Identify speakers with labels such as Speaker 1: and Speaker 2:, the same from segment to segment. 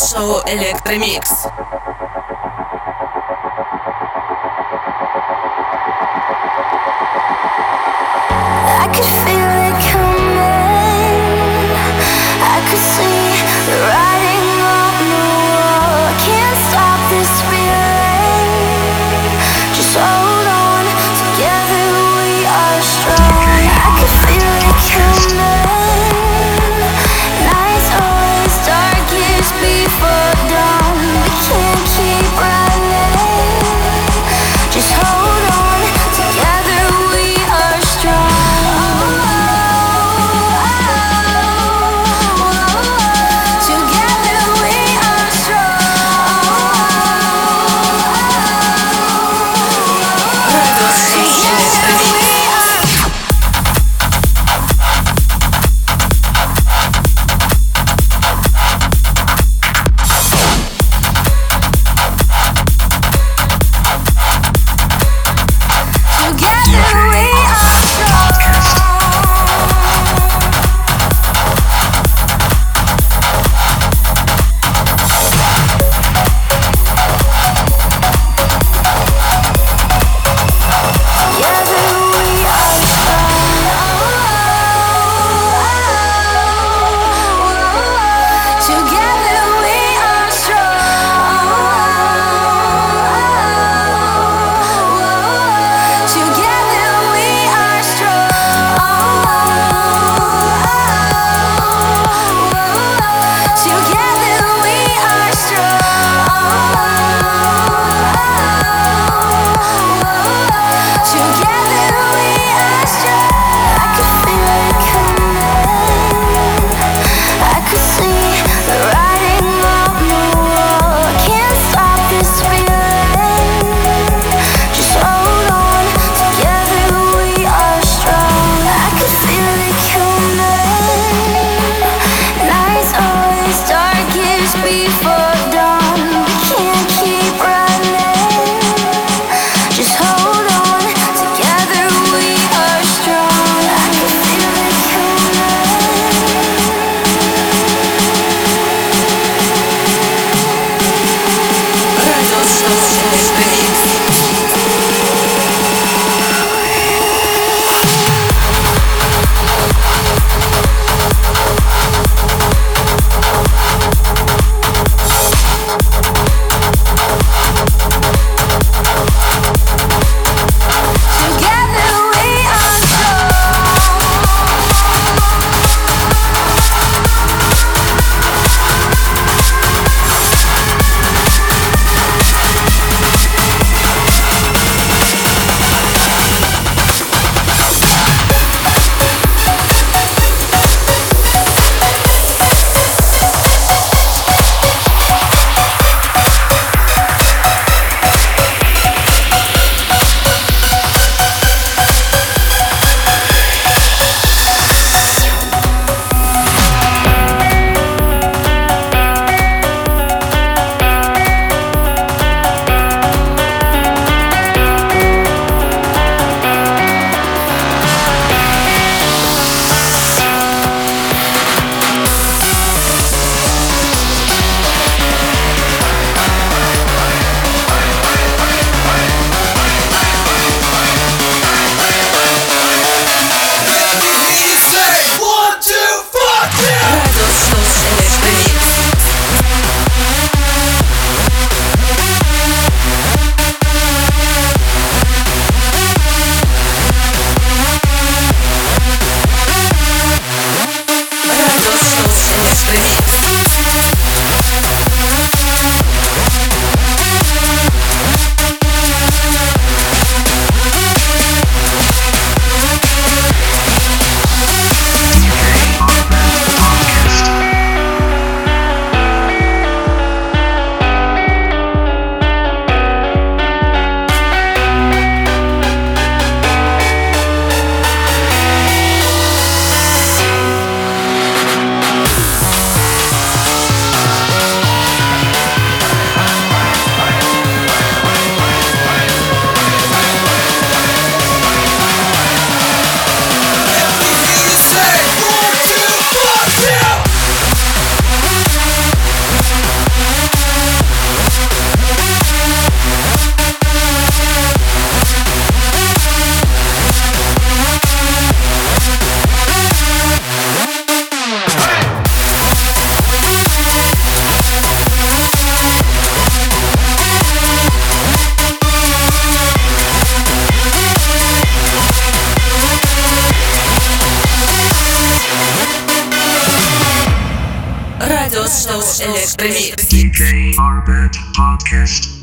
Speaker 1: радиошоу Электромикс.
Speaker 2: Radio Show Electromix.
Speaker 3: DJ Arbat Podcast.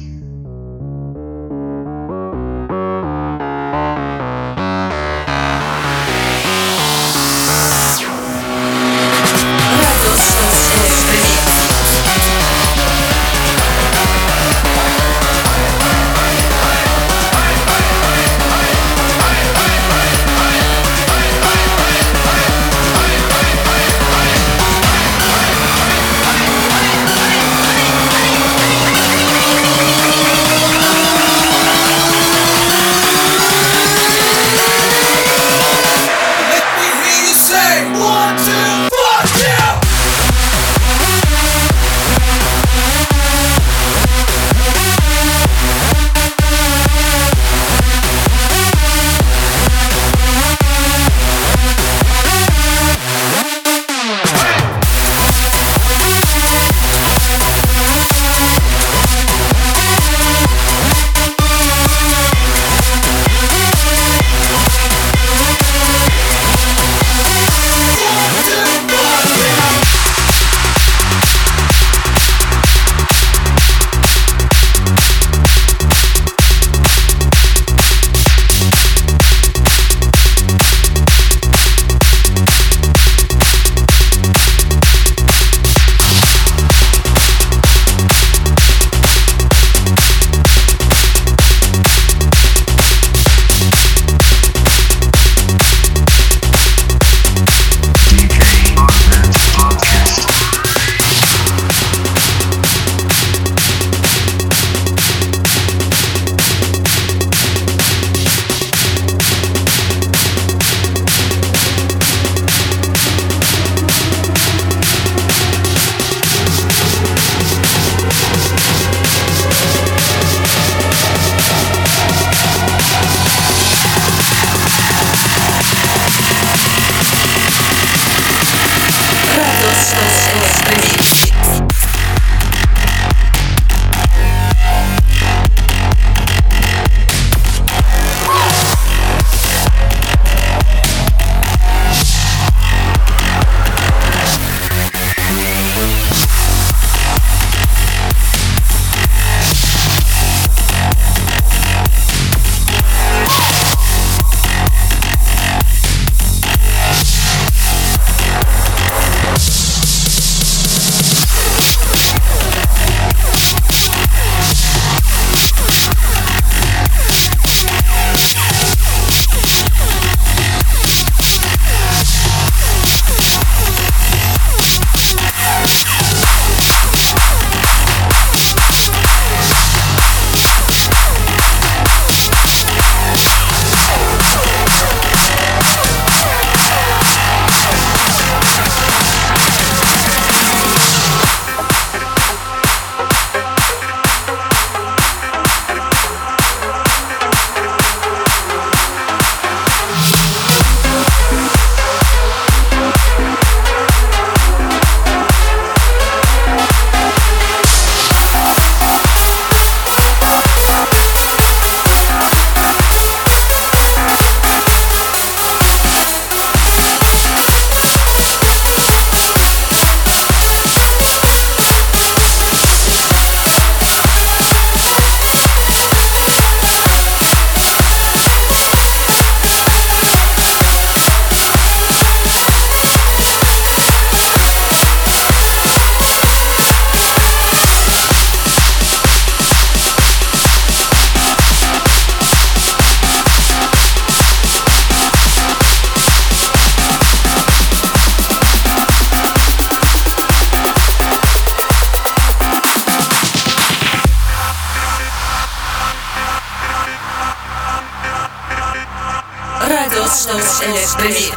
Speaker 2: Radio Show Electromix.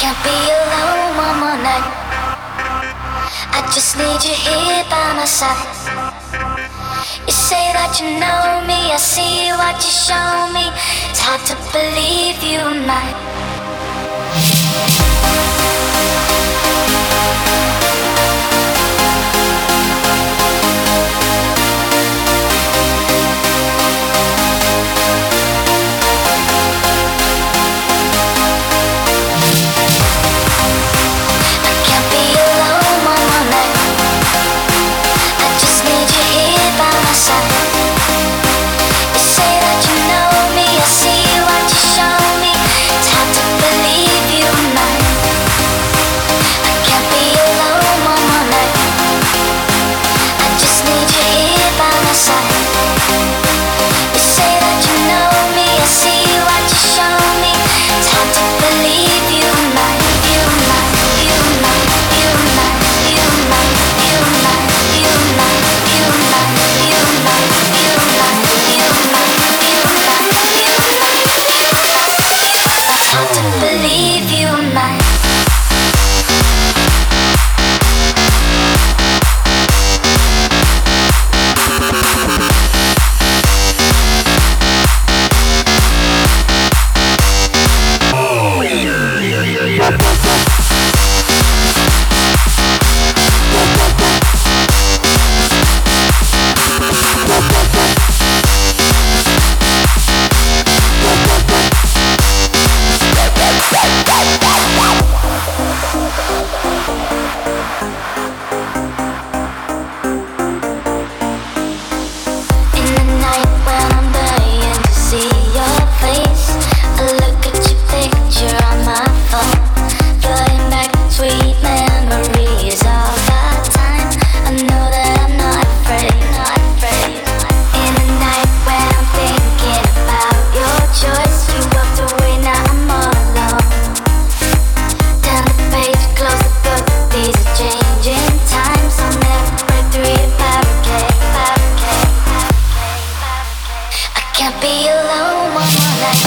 Speaker 1: Can't be alone one more night. I just need you here by my side. You say that you know me, I see what you show me. It's hard to believe you are mine. can't be alone,
Speaker 3: mama. night.